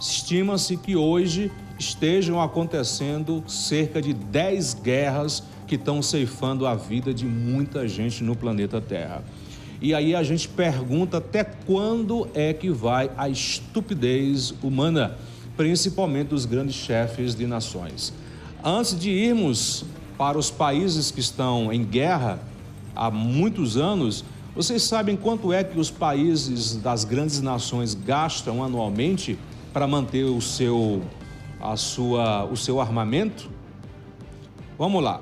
Estima-se que hoje estejam acontecendo cerca de 10 guerras que estão ceifando a vida de muita gente no planeta Terra. E aí a gente pergunta até quando é que vai a estupidez humana, principalmente dos grandes chefes de nações. Antes de irmos para os países que estão em guerra há muitos anos, vocês sabem quanto é que os países das grandes nações gastam anualmente para manter o seu, a sua, o seu armamento? Vamos lá.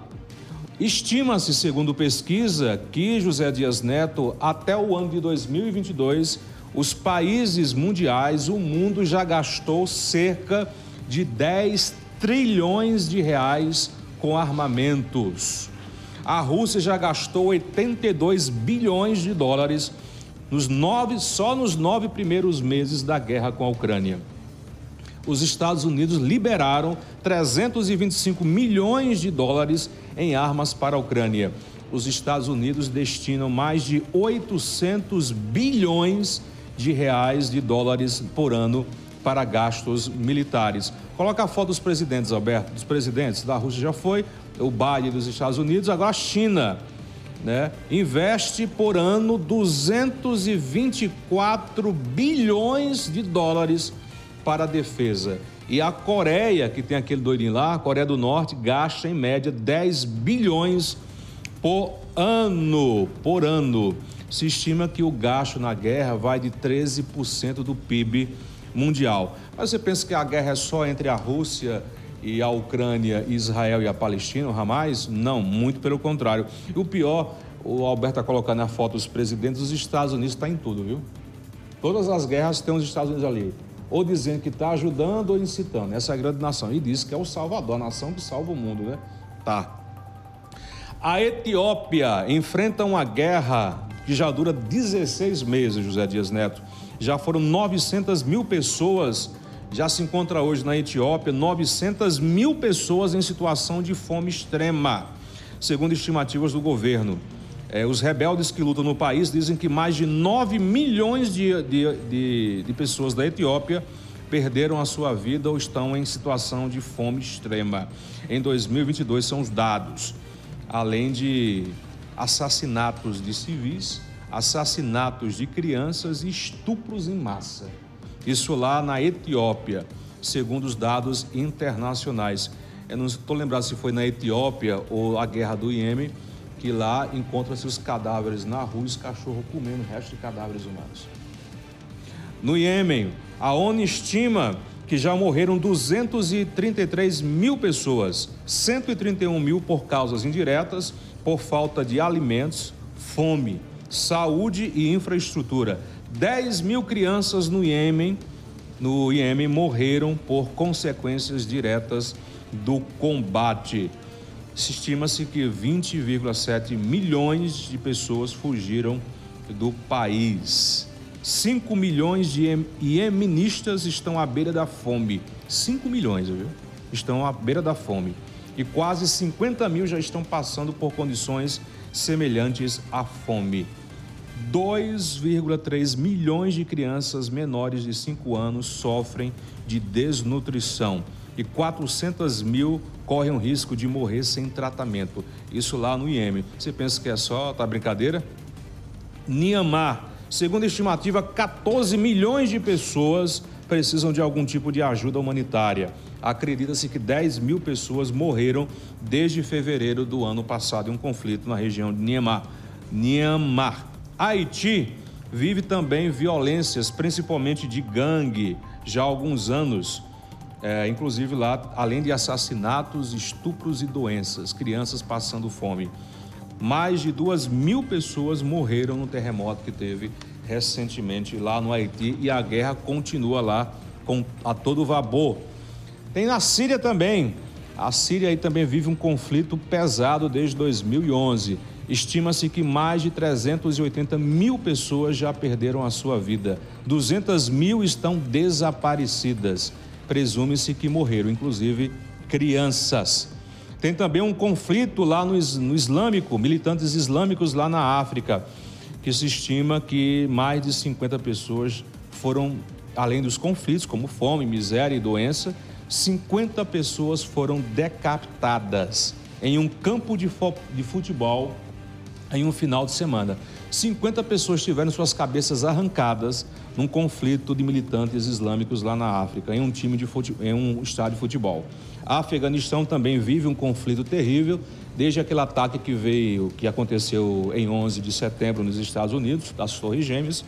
Estima-se, segundo pesquisa, que José Dias Neto, até o ano de 2022, os países mundiais, o mundo já gastou cerca de 10 trilhões de reais com armamentos. A Rússia já gastou 82 bilhões de dólares nos nove, só nos nove primeiros meses da guerra com a Ucrânia. Os Estados Unidos liberaram 325 milhões de dólares em armas para a Ucrânia. Os Estados Unidos destinam mais de 800 bilhões de reais de dólares por ano para gastos militares. Coloca a foto dos presidentes, Alberto, dos presidentes da Rússia já foi, o Biden dos Estados Unidos, agora a China, né? Investe por ano 224 bilhões de dólares para a defesa. E a Coreia, que tem aquele doidinho lá, a Coreia do Norte, gasta em média 10 bilhões por ano, por ano. Se estima que o gasto na guerra vai de 13% do PIB mundial. Mas você pensa que a guerra é só entre a Rússia e a Ucrânia, Israel e a Palestina, o Hamas? Não, muito pelo contrário. E o pior, o Alberto está colocando na foto dos presidentes, os Estados Unidos está em tudo, viu? Todas as guerras têm os Estados Unidos ali. Ou dizendo que está ajudando ou incitando. Essa é a grande nação. E diz que é o Salvador, a nação que salva o mundo, né? Tá. A Etiópia enfrenta uma guerra que já dura 16 meses, José Dias Neto. Já foram 900 mil pessoas, já se encontra hoje na Etiópia 900 mil pessoas em situação de fome extrema, segundo estimativas do governo. É, os rebeldes que lutam no país dizem que mais de 9 milhões de, de, de, de pessoas da Etiópia perderam a sua vida ou estão em situação de fome extrema. Em 2022 são os dados, além de assassinatos de civis assassinatos de crianças e estupros em massa. Isso lá na Etiópia, segundo os dados internacionais. Eu não estou lembrado se foi na Etiópia ou a guerra do Iêmen, que lá encontra-se os cadáveres na rua os cachorros comendo o resto de cadáveres humanos. No Iêmen, a ONU estima que já morreram 233 mil pessoas, 131 mil por causas indiretas, por falta de alimentos, fome, saúde e infraestrutura. 10 mil crianças no Iêmen, no Iêmen morreram por consequências diretas do combate. Estima-se que 20,7 milhões de pessoas fugiram do país. 5 milhões de iemenistas estão à beira da fome. 5 milhões, viu? Estão à beira da fome. E quase 50 mil já estão passando por condições semelhantes à fome. 2,3 milhões de crianças menores de 5 anos sofrem de desnutrição e 400 mil correm o risco de morrer sem tratamento. Isso lá no Iêmen. Você pensa que é só, tá brincadeira? Niamar, segundo a estimativa, 14 milhões de pessoas precisam de algum tipo de ajuda humanitária. Acredita-se que 10 mil pessoas morreram desde fevereiro do ano passado em um conflito na região de Niamar. Niamar. Haiti vive também violências, principalmente de gangue, já há alguns anos. É, inclusive lá, além de assassinatos, estupros e doenças, crianças passando fome. Mais de duas mil pessoas morreram no terremoto que teve recentemente lá no Haiti e a guerra continua lá com, a todo vapor. Tem na Síria também. A Síria aí também vive um conflito pesado desde 2011 Estima-se que mais de 380 mil pessoas já perderam a sua vida. 200 mil estão desaparecidas. Presume-se que morreram, inclusive crianças. Tem também um conflito lá no, no islâmico, militantes islâmicos lá na África, que se estima que mais de 50 pessoas foram além dos conflitos como fome, miséria e doença, 50 pessoas foram decapitadas em um campo de, de futebol em um final de semana. 50 pessoas tiveram suas cabeças arrancadas num conflito de militantes islâmicos lá na África, em um time de fute... em um estádio de futebol. A Afeganistão também vive um conflito terrível desde aquele ataque que veio, que aconteceu em 11 de setembro nos Estados Unidos, das Torres Gêmeas,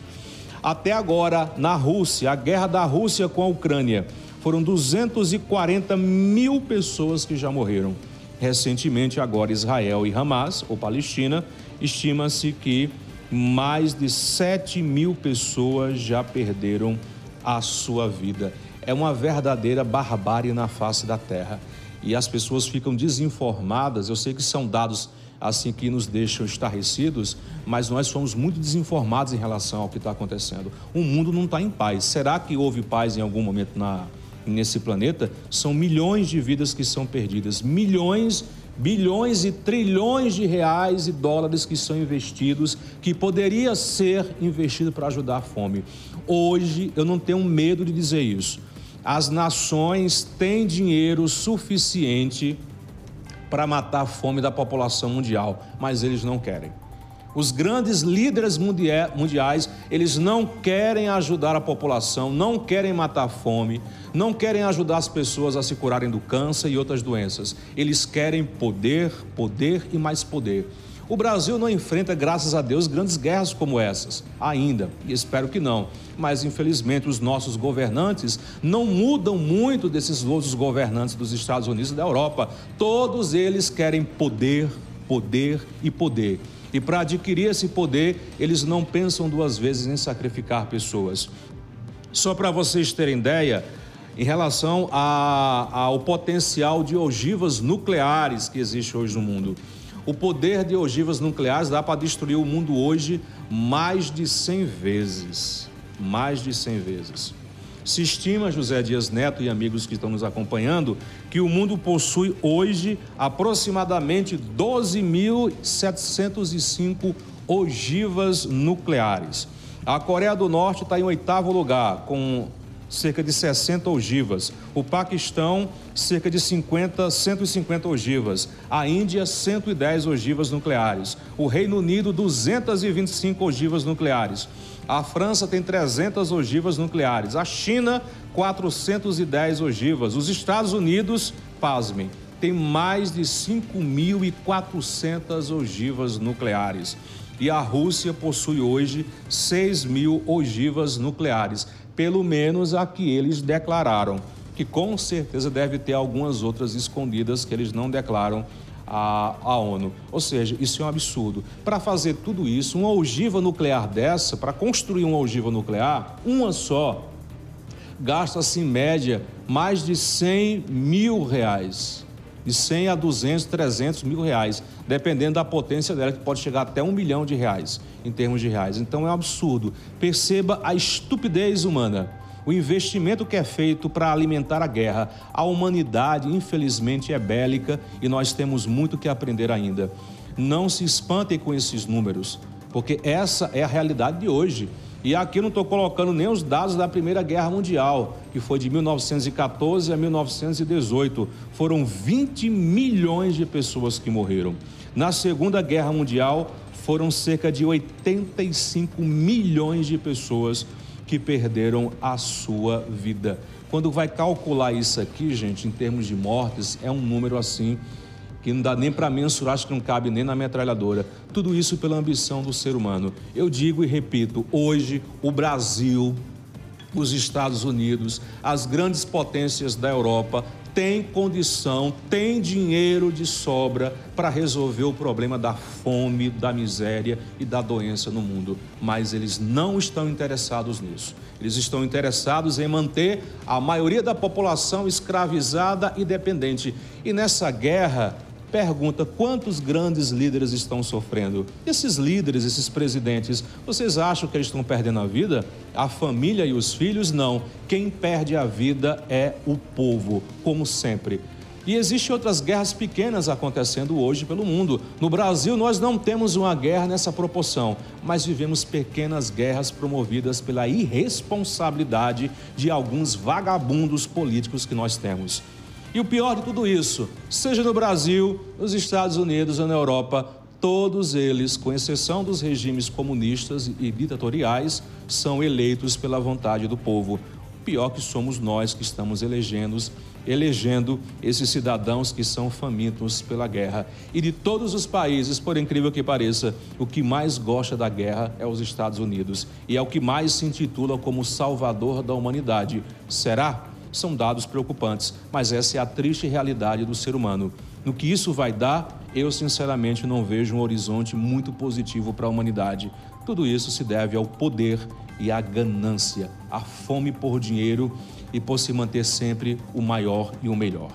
até agora na Rússia, a guerra da Rússia com a Ucrânia, foram 240 mil pessoas que já morreram. Recentemente, agora Israel e Hamas, ou Palestina, estima-se que mais de 7 mil pessoas já perderam a sua vida. É uma verdadeira barbárie na face da terra. E as pessoas ficam desinformadas. Eu sei que são dados assim que nos deixam estarrecidos, mas nós somos muito desinformados em relação ao que está acontecendo. O mundo não está em paz. Será que houve paz em algum momento na, nesse planeta? São milhões de vidas que são perdidas, milhões bilhões e trilhões de reais e dólares que são investidos, que poderia ser investido para ajudar a fome. Hoje, eu não tenho medo de dizer isso. As nações têm dinheiro suficiente para matar a fome da população mundial, mas eles não querem. Os grandes líderes mundiais, eles não querem ajudar a população, não querem matar a fome, não querem ajudar as pessoas a se curarem do câncer e outras doenças. Eles querem poder, poder e mais poder. O Brasil não enfrenta, graças a Deus, grandes guerras como essas, ainda, e espero que não. Mas, infelizmente, os nossos governantes não mudam muito desses outros governantes dos Estados Unidos e da Europa. Todos eles querem poder, poder e poder. E para adquirir esse poder, eles não pensam duas vezes em sacrificar pessoas. Só para vocês terem ideia, em relação a, ao potencial de ogivas nucleares que existe hoje no mundo. O poder de ogivas nucleares dá para destruir o mundo hoje mais de 100 vezes. Mais de 100 vezes. Se estima, José Dias Neto e amigos que estão nos acompanhando, que o mundo possui hoje aproximadamente 12.705 ogivas nucleares. A Coreia do Norte está em oitavo lugar, com cerca de 60 ogivas. O Paquistão, cerca de 50, 150 ogivas. A Índia, 110 ogivas nucleares. O Reino Unido, 225 ogivas nucleares. A França tem 300 ogivas nucleares. A China, 410 ogivas. Os Estados Unidos, pasmem, tem mais de 5.400 ogivas nucleares. E a Rússia possui hoje 6 mil ogivas nucleares pelo menos a que eles declararam, que com certeza deve ter algumas outras escondidas que eles não declaram à ONU. Ou seja, isso é um absurdo. Para fazer tudo isso, uma ogiva nuclear dessa, para construir uma ogiva nuclear, uma só, gasta-se em média mais de 100 mil reais de 100 a 200, 300 mil reais, dependendo da potência dela, que pode chegar até um milhão de reais, em termos de reais. Então é um absurdo. Perceba a estupidez humana. O investimento que é feito para alimentar a guerra. A humanidade, infelizmente, é bélica e nós temos muito que aprender ainda. Não se espantem com esses números, porque essa é a realidade de hoje. E aqui não estou colocando nem os dados da Primeira Guerra Mundial, que foi de 1914 a 1918. Foram 20 milhões de pessoas que morreram. Na Segunda Guerra Mundial, foram cerca de 85 milhões de pessoas que perderam a sua vida. Quando vai calcular isso aqui, gente, em termos de mortes, é um número assim que não dá nem para mensurar, acho que não cabe nem na metralhadora. Tudo isso pela ambição do ser humano. Eu digo e repito: hoje o Brasil, os Estados Unidos, as grandes potências da Europa têm condição, têm dinheiro de sobra para resolver o problema da fome, da miséria e da doença no mundo, mas eles não estão interessados nisso. Eles estão interessados em manter a maioria da população escravizada e dependente. E nessa guerra, pergunta: quantos grandes líderes estão sofrendo? Esses líderes, esses presidentes, vocês acham que eles estão perdendo a vida? A família e os filhos? Não. Quem perde a vida é o povo, como sempre. E existem outras guerras pequenas acontecendo hoje pelo mundo. No Brasil, nós não temos uma guerra nessa proporção, mas vivemos pequenas guerras promovidas pela irresponsabilidade de alguns vagabundos políticos que nós temos. E o pior de tudo isso, seja no Brasil, nos Estados Unidos ou na Europa, todos eles, com exceção dos regimes comunistas e ditatoriais, são eleitos pela vontade do povo. O pior que somos nós que estamos elegendo elegendo esses cidadãos que são famintos pela guerra. E de todos os países, por incrível que pareça, o que mais gosta da guerra é os Estados Unidos e é o que mais se intitula como salvador da humanidade. Será? São dados preocupantes, mas essa é a triste realidade do ser humano. No que isso vai dar, eu sinceramente não vejo um horizonte muito positivo para a humanidade. Tudo isso se deve ao poder e à ganância, à fome por dinheiro e por se manter sempre o maior e o melhor.